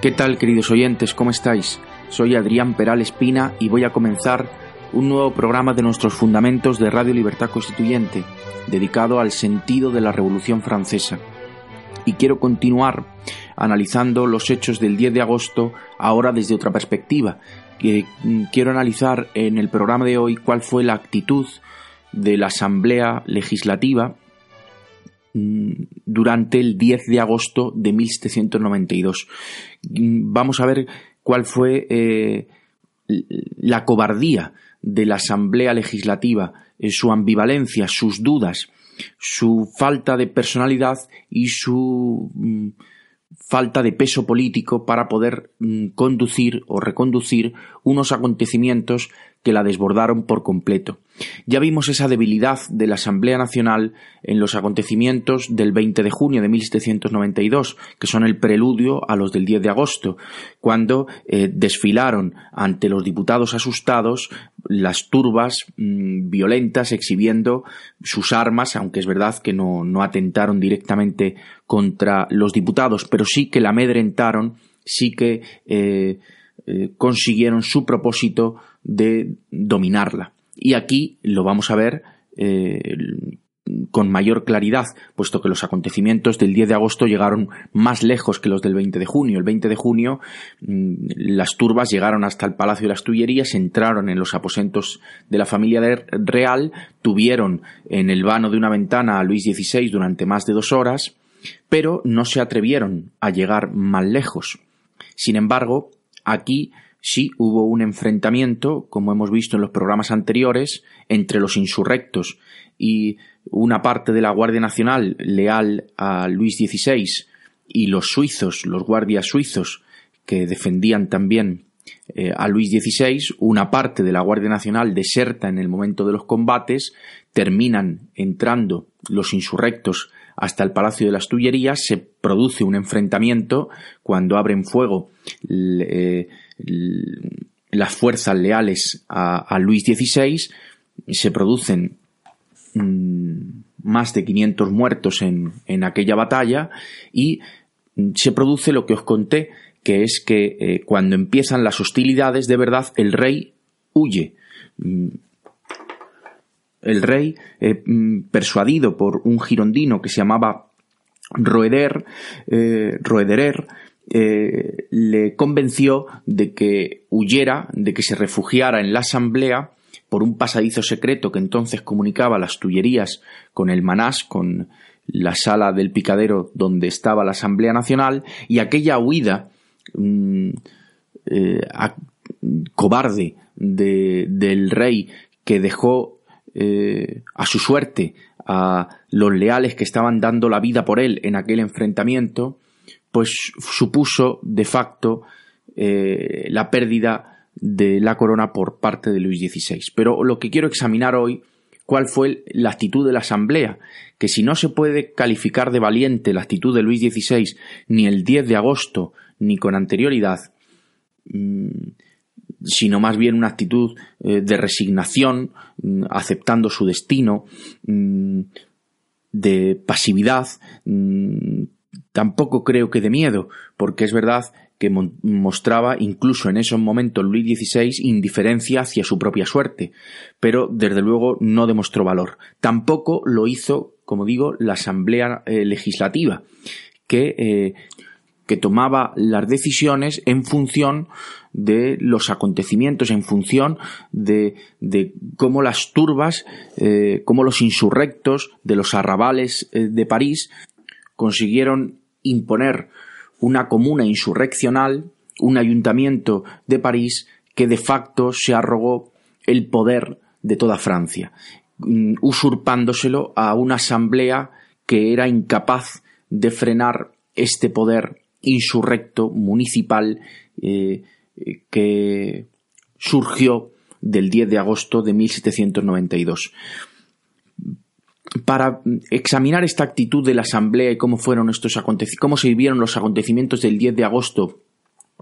¿Qué tal, queridos oyentes? ¿Cómo estáis? Soy Adrián Peral Espina y voy a comenzar un nuevo programa de nuestros fundamentos de Radio Libertad Constituyente, dedicado al sentido de la Revolución Francesa. Y quiero continuar analizando los hechos del 10 de agosto ahora desde otra perspectiva. Quiero analizar en el programa de hoy cuál fue la actitud de la Asamblea Legislativa durante el 10 de agosto de 1792. Mm, vamos a ver cuál fue eh, la cobardía de la Asamblea Legislativa, eh, su ambivalencia, sus dudas, su falta de personalidad y su mm, falta de peso político para poder conducir o reconducir unos acontecimientos que la desbordaron por completo. Ya vimos esa debilidad de la Asamblea Nacional en los acontecimientos del 20 de junio de 1792, que son el preludio a los del 10 de agosto, cuando eh, desfilaron ante los diputados asustados las turbas mm, violentas exhibiendo sus armas, aunque es verdad que no, atentaron directamente contra los diputados, pero sí que la amedrentaron, sí que eh, eh, consiguieron su propósito de dominarla. Y aquí lo vamos a ver eh, con mayor claridad, puesto que los acontecimientos del 10 de agosto llegaron más lejos que los del 20 de junio. El 20 de junio mm, las turbas llegaron hasta el Palacio de las Tullerías, entraron en los aposentos de la familia real, tuvieron en el vano de una ventana a Luis XVI durante más de dos horas, pero no se atrevieron a llegar más lejos. Sin embargo, aquí sí hubo un enfrentamiento, como hemos visto en los programas anteriores, entre los insurrectos y una parte de la Guardia Nacional leal a Luis XVI y los suizos, los guardias suizos, que defendían también eh, a Luis XVI, una parte de la Guardia Nacional deserta en el momento de los combates, terminan entrando los insurrectos hasta el Palacio de las Tullerías, se produce un enfrentamiento cuando abren fuego eh, las fuerzas leales a, Luis XVI, se producen mm, más de 500 muertos en, aquella batalla y se produce lo que os conté, que es que eh, cuando empiezan las hostilidades, de verdad, el rey huye. Mm, el rey, eh, mm, persuadido por un girondino que se llamaba Roeder, eh, Roederer, eh, le convenció de que huyera, de que se refugiara en la asamblea por un pasadizo secreto que entonces comunicaba las Tullerías con el Manás, con la sala del picadero donde estaba la Asamblea Nacional, y aquella huida mm, eh, cobarde del rey que dejó eh, a su suerte a los leales que estaban dando la vida por él en aquel enfrentamiento, pues supuso de facto eh, la pérdida de la corona por parte de Luis XVI. Pero lo que quiero examinar hoy, cuál fue la actitud de la Asamblea, que si no se puede calificar de valiente la actitud de Luis XVI ni el 10 de agosto ni con anterioridad, mm, sino más bien una actitud eh, de resignación, mm, aceptando su destino, mm, de pasividad, Tampoco creo que de miedo, porque es verdad que mostraba incluso en esos momentos Luis XVI indiferencia hacia su propia suerte, pero desde luego no demostró valor. Tampoco lo hizo, como digo, la Asamblea eh, Legislativa, que, eh, que tomaba las decisiones en función de los acontecimientos, en función de, cómo las turbas, eh, cómo los insurrectos de los arrabales eh, de París consiguieron imponer una comuna insurreccional, un ayuntamiento de París que de facto se arrogó el poder de toda Francia, mm, usurpándoselo a una asamblea que era incapaz de frenar este poder insurrecto municipal eh, que surgió del 10 de agosto de 1792. Para examinar esta actitud de la Asamblea y cómo fueron estos cómo se vivieron los acontecimientos del 10 de agosto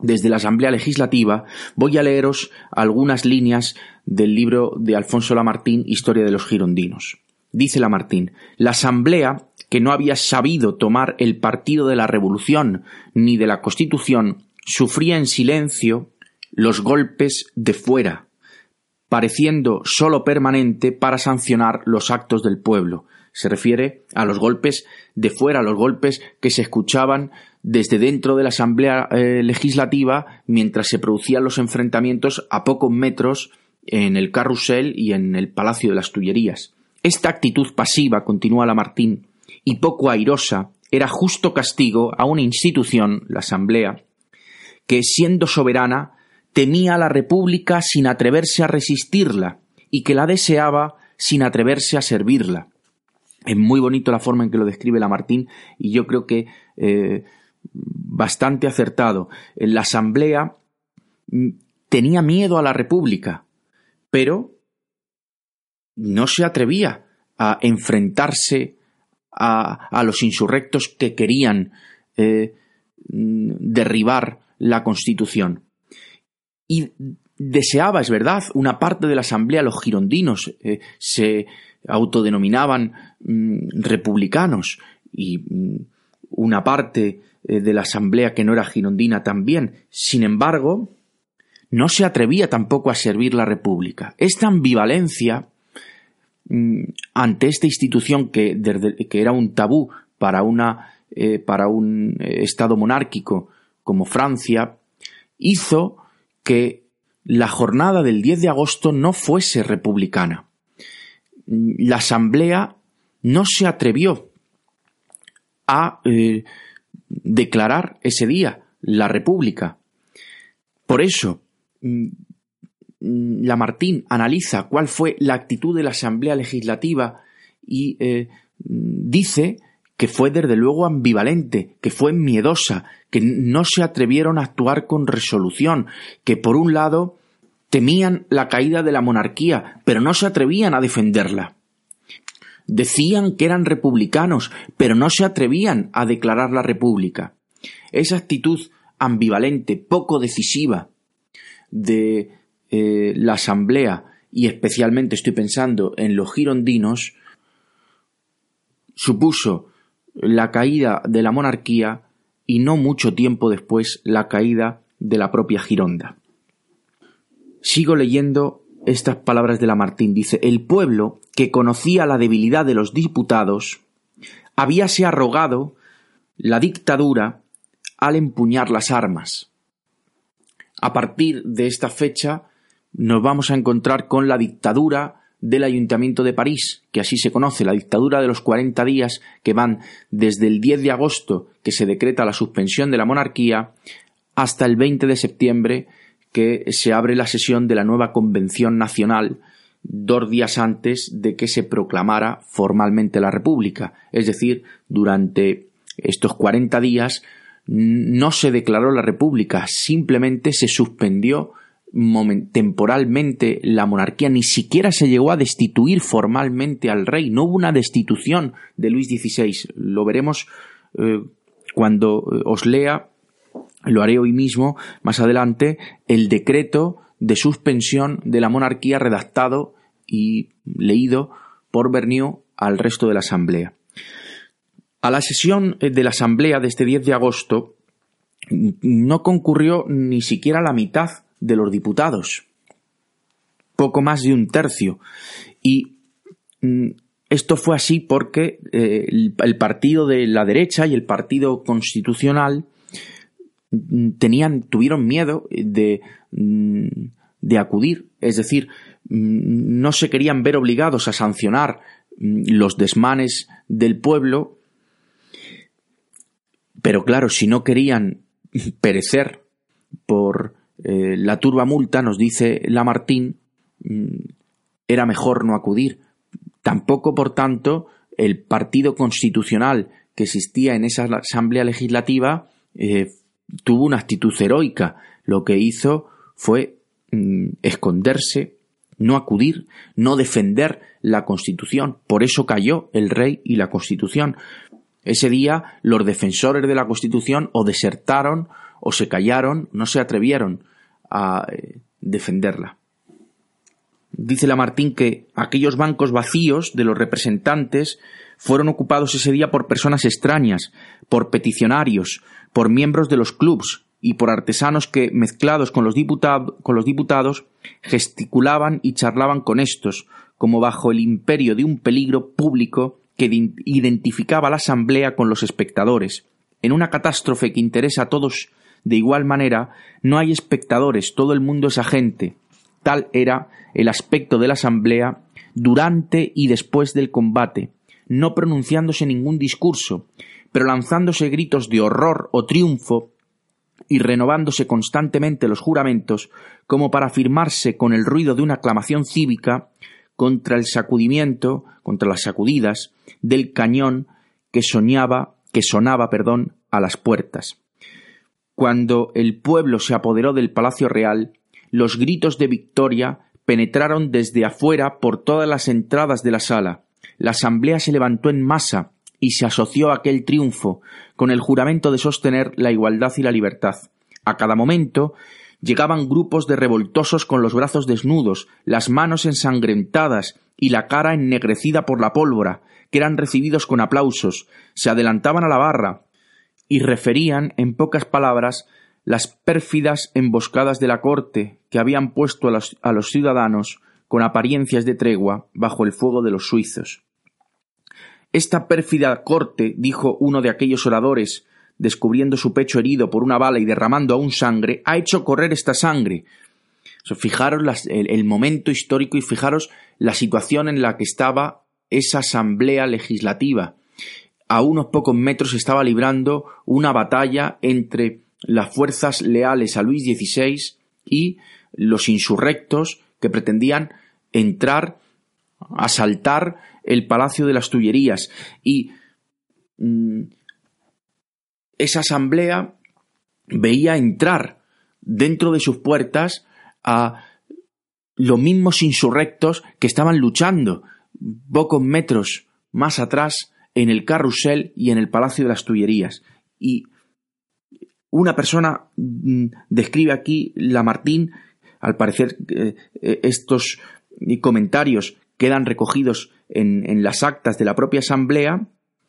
desde la Asamblea Legislativa, voy a leeros algunas líneas del libro de Alfonso Lamartín, Historia de los Girondinos. Dice Lamartín, la Asamblea, que no había sabido tomar el partido de la Revolución ni de la Constitución, sufría en silencio los golpes de fuera, pareciendo sólo permanente para sancionar los actos del pueblo. Se refiere a los golpes de fuera, a los golpes que se escuchaban desde dentro de la Asamblea eh, Legislativa mientras se producían los enfrentamientos a pocos metros en el carrusel y en el Palacio de las Tullerías. Esta actitud pasiva, continúa Lamartín, y poco airosa, era justo castigo a una institución, la Asamblea, que siendo soberana temía a la República sin atreverse a resistirla y que la deseaba sin atreverse a servirla. Es muy bonito la forma en que lo describe Lamartín y yo creo que eh, bastante acertado. La Asamblea mm, tenía miedo a la República, pero no se atrevía a enfrentarse a, los insurrectos que querían eh, mm, derribar la Constitución. Y deseaba, es verdad, una parte de la Asamblea, los girondinos, eh, se autodenominaban mm, republicanos y una parte eh, de la Asamblea que no era girondina también. Sin embargo, no se atrevía tampoco a servir la República. Esta ambivalencia mm, ante esta institución que, era un tabú para, una, eh, para un Estado monárquico como Francia, hizo que la jornada del 10 de agosto no fuese republicana. La Asamblea no se atrevió a declarar ese día la República. Por eso, mm, Lamartín analiza cuál fue la actitud de la Asamblea Legislativa y eh, dice que fue desde luego ambivalente, que fue miedosa, que no se atrevieron a actuar con resolución, que por un lado temían la caída de la monarquía, pero no se atrevían a defenderla. Decían que eran republicanos, pero no se atrevían a declarar la república. Esa actitud ambivalente, poco decisiva de eh, la Asamblea, y especialmente estoy pensando en los girondinos, supuso la caída de la monarquía y no mucho tiempo después la caída de la propia Gironda. Sigo leyendo estas palabras de Lamartín. Dice, el pueblo, que conocía la debilidad de los diputados, habíase arrogado la dictadura al empuñar las armas. A partir de esta fecha nos vamos a encontrar con la dictadura del Ayuntamiento de París, que así se conoce, la dictadura de los 40 días que van desde el 10 de agosto, que se decreta la suspensión de la monarquía, hasta el 20 de septiembre, que se abre la sesión de la nueva Convención Nacional dos días antes de que se proclamara formalmente la República. Es decir, durante estos 40 días no se declaró la República, simplemente se suspendió temporalmente la monarquía, ni siquiera se llegó a destituir formalmente al rey, no hubo una destitución de Luis XVI. Lo veremos eh, cuando eh, os lea lo haré hoy mismo, más adelante, el decreto de suspensión de la monarquía redactado y leído por Bernier al resto de la Asamblea. A la sesión de la Asamblea de este 10 de agosto no concurrió ni siquiera la mitad de los diputados, poco más de un tercio. Y mm, esto fue así porque eh, el partido de la derecha y el partido constitucional mm, tenían, tuvieron miedo de, mm, de acudir, es decir, no se querían ver obligados a sancionar los desmanes del pueblo, pero claro, si no querían perecer por eh, la turba multa, nos dice Lamartín, era mejor no acudir. Tampoco, por tanto, el partido constitucional que existía en esa asamblea legislativa eh, tuvo una actitud heroica. Lo que hizo fue mm, esconderse, no acudir, no defender la Constitución. Por eso cayó el rey y la Constitución. Ese día los defensores de la Constitución o desertaron o se callaron, no se atrevieron a eh, defenderla. Dice Lamartín que aquellos bancos vacíos de los representantes fueron ocupados ese día por personas extrañas, por peticionarios, por miembros de los clubs y por artesanos que, mezclados con los, con los diputados, gesticulaban y charlaban con estos, como bajo el imperio de un peligro público que identificaba la asamblea con los espectadores. En una catástrofe que interesa a todos de igual manera, no hay espectadores, todo el mundo es agente. Tal era el aspecto de la asamblea durante y después del combate, no pronunciándose ningún discurso, pero lanzándose gritos de horror o triunfo y renovándose constantemente los juramentos como para afirmarse con el ruido de una aclamación cívica contra el sacudimiento, contra las sacudidas del cañón que soñaba, que sonaba, perdón, a las puertas. Cuando el pueblo se apoderó del Palacio Real, los gritos de victoria penetraron desde afuera por todas las entradas de la sala. La asamblea se levantó en masa y se asoció a aquel triunfo con el juramento de sostener la igualdad y la libertad. A cada momento llegaban grupos de revoltosos con los brazos desnudos, las manos ensangrentadas y la cara ennegrecida por la pólvora, que eran recibidos con aplausos, se adelantaban a la barra, y referían, en pocas palabras, las pérfidas emboscadas de la corte que habían puesto a los, ciudadanos con apariencias de tregua bajo el fuego de los suizos. Esta pérfida corte, dijo uno de aquellos oradores, descubriendo su pecho herido por una bala y derramando aún sangre, ha hecho correr esta sangre. fijaros el, momento histórico y fijaros la situación en la que estaba esa asamblea legislativa a unos pocos metros estaba librando una batalla entre las fuerzas leales a Luis XVI y los insurrectos que pretendían entrar, asaltar el Palacio de las Tullerías. Y mm, esa asamblea veía entrar dentro de sus puertas a los mismos insurrectos que estaban luchando pocos metros más atrás en el carrusel y en el Palacio de las Tullerías. Y una persona mm, describe aquí Lamartín, al parecer eh, eh, estos comentarios quedan recogidos en, en las actas de la propia asamblea,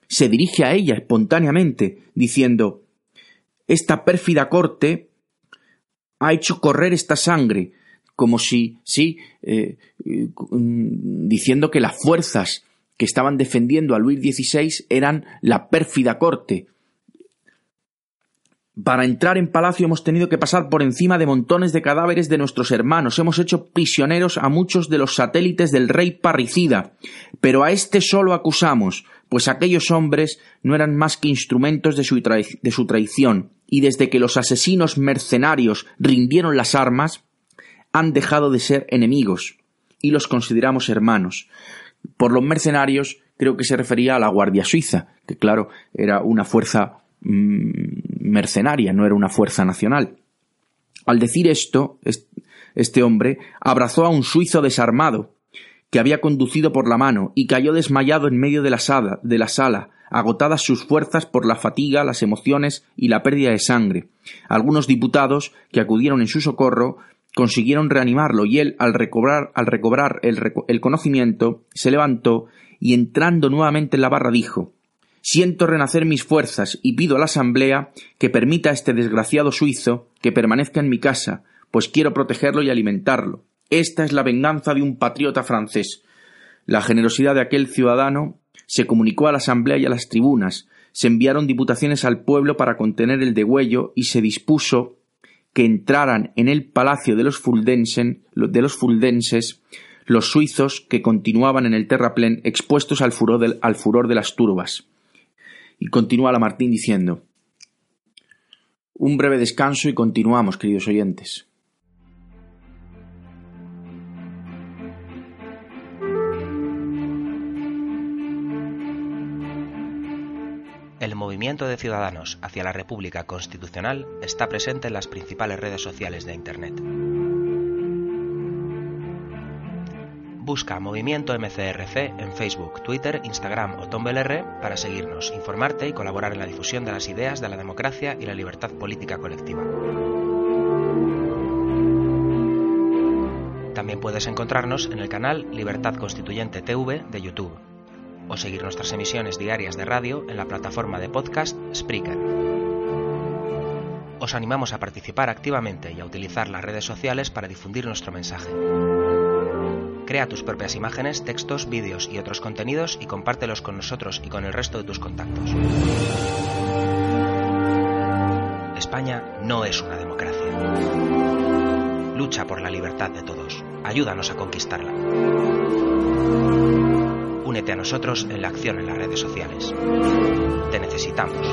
se dirige a ella espontáneamente, diciendo Esta pérfida corte ha hecho correr esta sangre, como si, sí, eh, mm, diciendo que las fuerzas que estaban defendiendo a Luis XVI eran la pérfida corte. Para entrar en palacio hemos tenido que pasar por encima de montones de cadáveres de nuestros hermanos, hemos hecho prisioneros a muchos de los satélites del rey parricida, pero a este solo acusamos, pues aquellos hombres no eran más que instrumentos de su, de su traición, y desde que los asesinos mercenarios rindieron las armas, han dejado de ser enemigos, y los consideramos hermanos. Por los mercenarios creo que se refería a la Guardia Suiza, que claro, era una fuerza mm, mercenaria, no era una fuerza nacional. Al decir esto, este hombre abrazó a un suizo desarmado, que había conducido por la mano, y cayó desmayado en medio de la sala, de la sala, agotadas sus fuerzas por la fatiga, las emociones y la pérdida de sangre. Algunos diputados que acudieron en su socorro consiguieron reanimarlo y él, al recobrar, al recobrar el, el conocimiento, se levantó y entrando nuevamente en la barra dijo Siento renacer mis fuerzas y pido a la Asamblea que permita a este desgraciado suizo que permanezca en mi casa, pues quiero protegerlo y alimentarlo. Esta es la venganza de un patriota francés. La generosidad de aquel ciudadano se comunicó a la Asamblea y a las tribunas, se enviaron diputaciones al pueblo para contener el degüello y se dispuso que entraran en el palacio de los, Fuldensen, de los fuldenses los suizos que continuaban en el terraplén expuestos al furor, de las turbas. Y continúa Lamartín diciendo Un breve descanso y continuamos, queridos oyentes. El movimiento de ciudadanos hacia la República Constitucional está presente en las principales redes sociales de Internet. Busca Movimiento MCRC en Facebook, Twitter, Instagram o Tumblr para seguirnos, informarte y colaborar en la difusión de las ideas de la democracia y la libertad política colectiva. También puedes encontrarnos en el canal Libertad Constituyente TV de YouTube o seguir nuestras emisiones diarias de radio en la plataforma de podcast Spreaker. Os animamos a participar activamente y a utilizar las redes sociales para difundir nuestro mensaje. Crea tus propias imágenes, textos, vídeos y otros contenidos y compártelos con nosotros y con el resto de tus contactos. España no es una democracia. Lucha por la libertad de todos. Ayúdanos a conquistarla. Únete a nosotros en la acción en las redes sociales. Te necesitamos.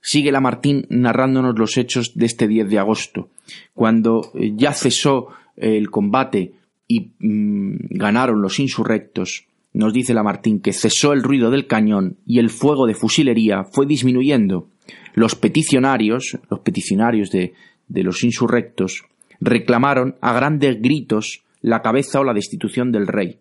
Sigue Lamartín narrándonos los hechos de este 10 de agosto, cuando eh, ya cesó el combate y mm, ganaron los insurrectos, nos dice Lamartín que cesó el ruido del cañón y el fuego de fusilería fue disminuyendo. Los peticionarios, los peticionarios de, de los insurrectos, reclamaron a grandes gritos la cabeza o la destitución del rey.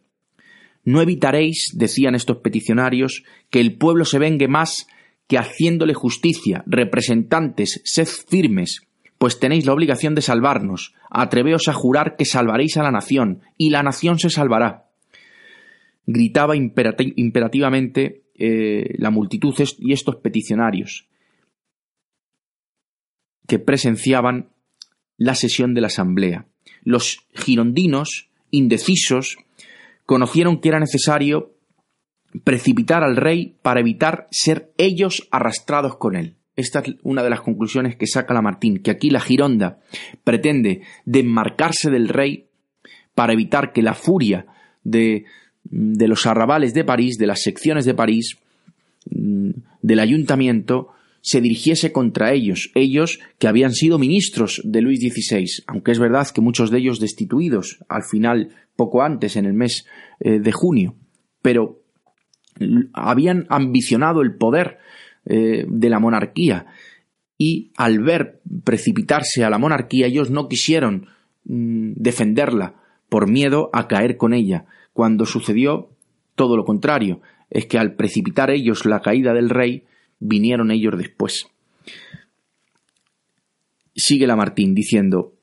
No evitaréis, decían estos peticionarios, que el pueblo se vengue más que haciéndole justicia. Representantes, sed firmes, pues tenéis la obligación de salvarnos. Atreveos a jurar que salvaréis a la nación, y la nación se salvará gritaba imperativamente eh, la multitud y estos peticionarios que presenciaban la sesión de la Asamblea. Los girondinos, indecisos, conocieron que era necesario precipitar al rey para evitar ser ellos arrastrados con él. Esta es una de las conclusiones que saca Lamartín, que aquí la Gironda pretende desmarcarse del rey para evitar que la furia de, de los arrabales de París, de las secciones de París, mm, del ayuntamiento, se dirigiese contra ellos, ellos que habían sido ministros de Luis XVI, aunque es verdad que muchos de ellos destituidos al final, poco antes, en el mes eh, de junio, pero habían ambicionado el poder eh, de la monarquía y al ver precipitarse a la monarquía ellos no quisieron mm, defenderla por miedo a caer con ella cuando sucedió todo lo contrario, es que al precipitar ellos la caída del rey, vinieron ellos después. Sigue Lamartín diciendo,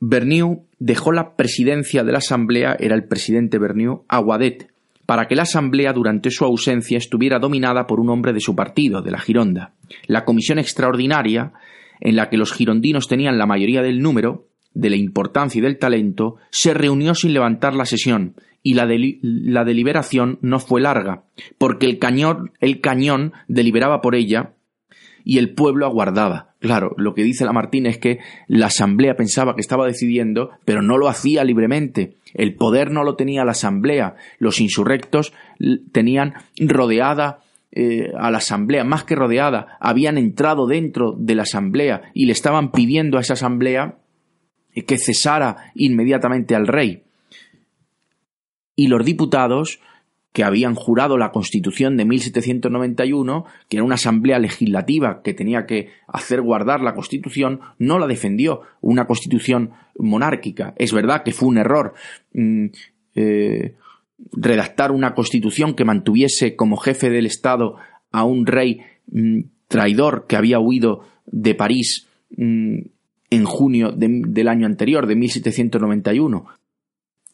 Berniu dejó la presidencia de la Asamblea, era el presidente Berniu, a Guadet, para que la Asamblea durante su ausencia estuviera dominada por un hombre de su partido, de la Gironda. La comisión extraordinaria, en la que los girondinos tenían la mayoría del número, de la importancia y del talento, se reunió sin levantar la sesión, y la, deliberación no fue larga, porque el cañón, el cañón deliberaba por ella y el pueblo aguardaba. Claro, lo que dice Lamartín es que la asamblea pensaba que estaba decidiendo, pero no lo hacía libremente. El poder no lo tenía la asamblea. Los insurrectos tenían rodeada eh, a la asamblea, más que rodeada, habían entrado dentro de la asamblea y le estaban pidiendo a esa asamblea que cesara inmediatamente al rey y los diputados que habían jurado la Constitución de 1791, que era una asamblea legislativa que tenía que hacer guardar la Constitución, no la defendió, una Constitución monárquica. Es verdad que fue un error mm, eh, redactar una Constitución que mantuviese como jefe del Estado a un rey mm, traidor que había huido de París mm, en junio del año anterior, de 1791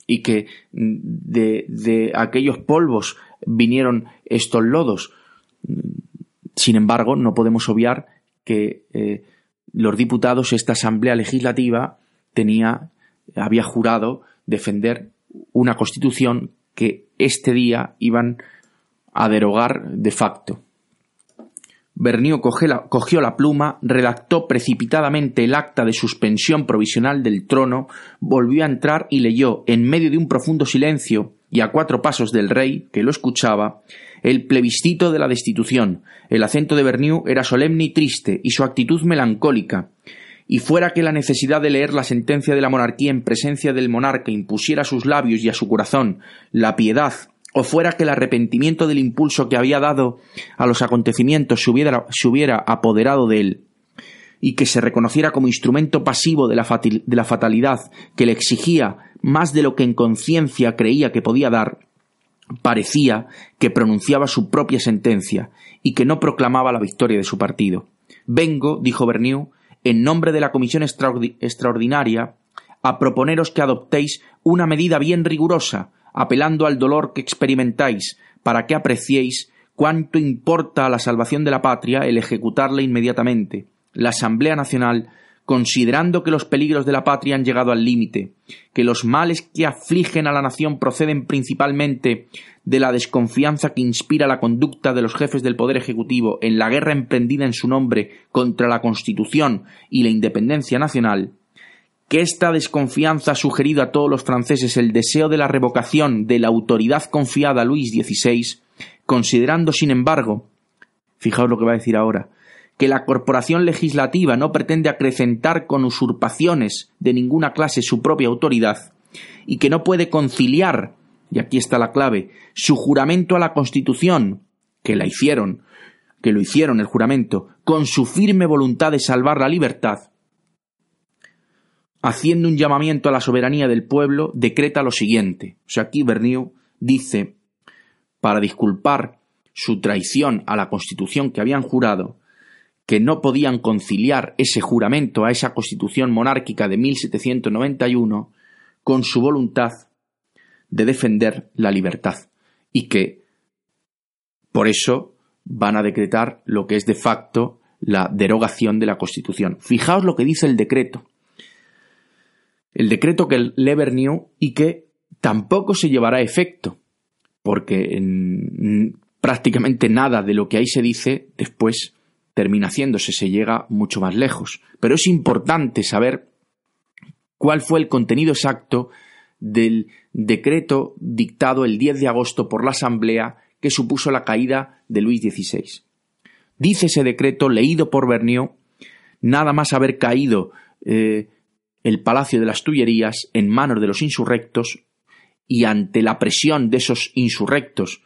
y que de, de aquellos polvos vinieron estos lodos. Sin embargo, no podemos obviar que eh, los diputados, esta asamblea legislativa, tenía, había jurado defender una constitución que este día iban a derogar de facto. Berniu cogió la pluma, redactó precipitadamente el acta de suspensión provisional del trono, volvió a entrar y leyó, en medio de un profundo silencio y a cuatro pasos del rey, que lo escuchaba, el plebiscito de la destitución. El acento de Berniu era solemne y triste, y su actitud melancólica. Y fuera que la necesidad de leer la sentencia de la monarquía en presencia del monarca impusiera a sus labios y a su corazón la piedad o fuera que el arrepentimiento del impulso que había dado a los acontecimientos se hubiera, apoderado de él, y que se reconociera como instrumento pasivo de la, de la fatalidad que le exigía más de lo que en conciencia creía que podía dar, parecía que pronunciaba su propia sentencia y que no proclamaba la victoria de su partido. Vengo, dijo Berniu, en nombre de la Comisión Extraordinaria, a proponeros que adoptéis una medida bien rigurosa, apelando al dolor que experimentáis, para que apreciéis cuánto importa a la salvación de la patria el ejecutarla inmediatamente. La Asamblea Nacional, considerando que los peligros de la patria han llegado al límite, que los males que afligen a la nación proceden principalmente de la desconfianza que inspira la conducta de los jefes del Poder Ejecutivo en la guerra emprendida en su nombre contra la Constitución y la independencia nacional, que esta desconfianza ha sugerido a todos los franceses el deseo de la revocación de la autoridad confiada a Luis XVI, considerando, sin embargo, fijaos lo que va a decir ahora, que la corporación legislativa no pretende acrecentar con usurpaciones de ninguna clase su propia autoridad, y que no puede conciliar, y aquí está la clave, su juramento a la Constitución, que la hicieron, que lo hicieron el juramento, con su firme voluntad de salvar la libertad, haciendo un llamamiento a la soberanía del pueblo, decreta lo siguiente. O sea, aquí Berniu dice, para disculpar su traición a la constitución que habían jurado, que no podían conciliar ese juramento a esa constitución monárquica de 1791 con su voluntad de defender la libertad y que por eso van a decretar lo que es de facto la derogación de la Constitución. Fijaos lo que dice el decreto el decreto que lee Berniu y que tampoco se llevará a efecto, porque prácticamente nada de lo que ahí se dice después termina haciéndose, se llega mucho más lejos. Pero es importante saber cuál fue el contenido exacto del decreto dictado el 10 de agosto por la Asamblea que supuso la caída de Luis XVI. Dice ese decreto, leído por Berniu, nada más haber caído eh, el Palacio de las Tullerías en manos de los insurrectos y ante la presión de esos insurrectos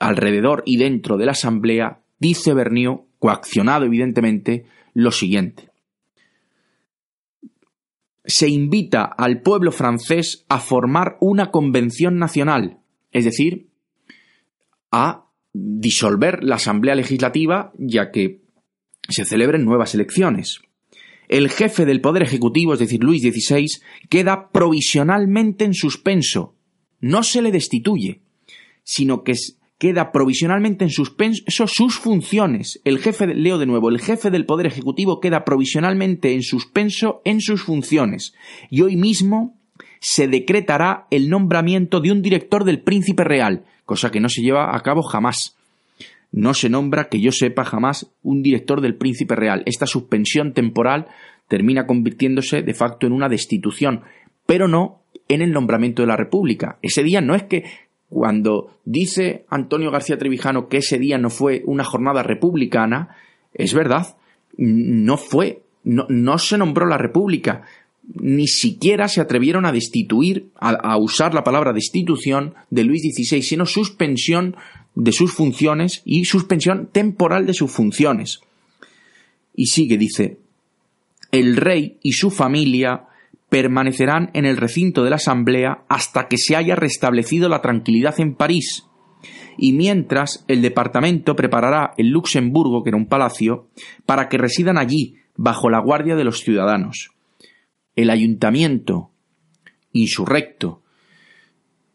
alrededor y dentro de la Asamblea, dice Berniu, coaccionado evidentemente, lo siguiente. Se invita al pueblo francés a formar una convención nacional, es decir, a disolver la Asamblea Legislativa ya que se celebren nuevas elecciones el jefe del Poder Ejecutivo, es decir, Luis XVI, queda provisionalmente en suspenso. No se le destituye, sino que queda provisionalmente en suspenso sus funciones. El jefe, leo de nuevo, el jefe del Poder Ejecutivo queda provisionalmente en suspenso en sus funciones. Y hoy mismo se decretará el nombramiento de un director del Príncipe Real, cosa que no se lleva a cabo jamás no se nombra, que yo sepa jamás, un director del príncipe real. Esta suspensión temporal termina convirtiéndose de facto en una destitución, pero no en el nombramiento de la República. Ese día no es que cuando dice Antonio García Trevijano que ese día no fue una jornada republicana, es verdad, no fue, no, no se nombró la República, ni siquiera se atrevieron a destituir, a, a, usar la palabra destitución de Luis XVI, sino suspensión de sus funciones y suspensión temporal de sus funciones. Y sigue, dice, el rey y su familia permanecerán en el recinto de la Asamblea hasta que se haya restablecido la tranquilidad en París, y mientras el departamento preparará el Luxemburgo, que era un palacio, para que residan allí, bajo la guardia de los ciudadanos. El ayuntamiento insurrecto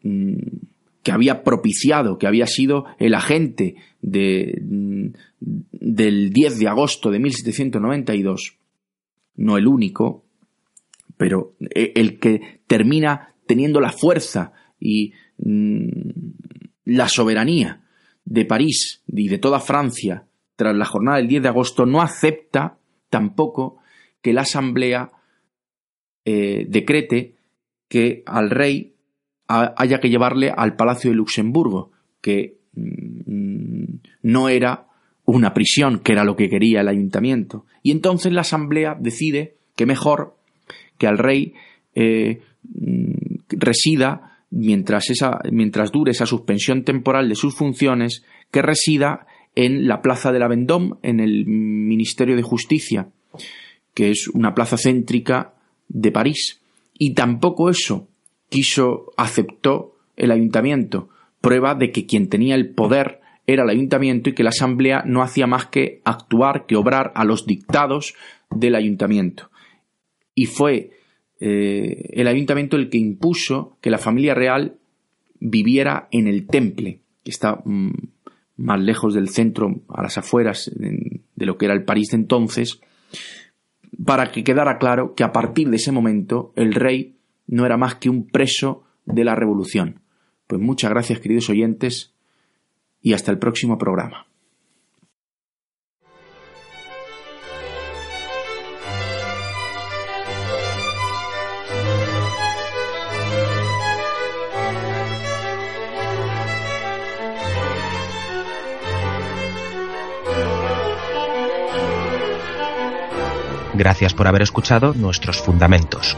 mm, que había propiciado, que había sido el agente de, del 10 de agosto de 1792, no el único, pero eh, el que termina teniendo la fuerza y mm, la soberanía de París y de toda Francia tras la jornada del 10 de agosto no acepta tampoco que la Asamblea eh, decrete que al rey haya que llevarle al Palacio de Luxemburgo, que mm, no era una prisión, que era lo que quería el ayuntamiento. Y entonces la Asamblea decide que mejor que al rey eh, mm, resida mientras, esa, mientras dure esa suspensión temporal de sus funciones, que resida en la Plaza de la Vendôme, en el Ministerio de Justicia, que es una plaza céntrica de París. Y tampoco eso quiso, aceptó el ayuntamiento, prueba de que quien tenía el poder era el ayuntamiento y que la asamblea no hacía más que actuar, que obrar a los dictados del ayuntamiento. Y fue eh, el ayuntamiento el que impuso que la familia real viviera en el Temple, que está mm, más lejos del centro, a las afueras de lo que era el París de entonces, para que quedara claro que a partir de ese momento el rey no era más que un preso de la revolución. Pues muchas gracias queridos oyentes y hasta el próximo programa. Gracias por haber escuchado nuestros fundamentos.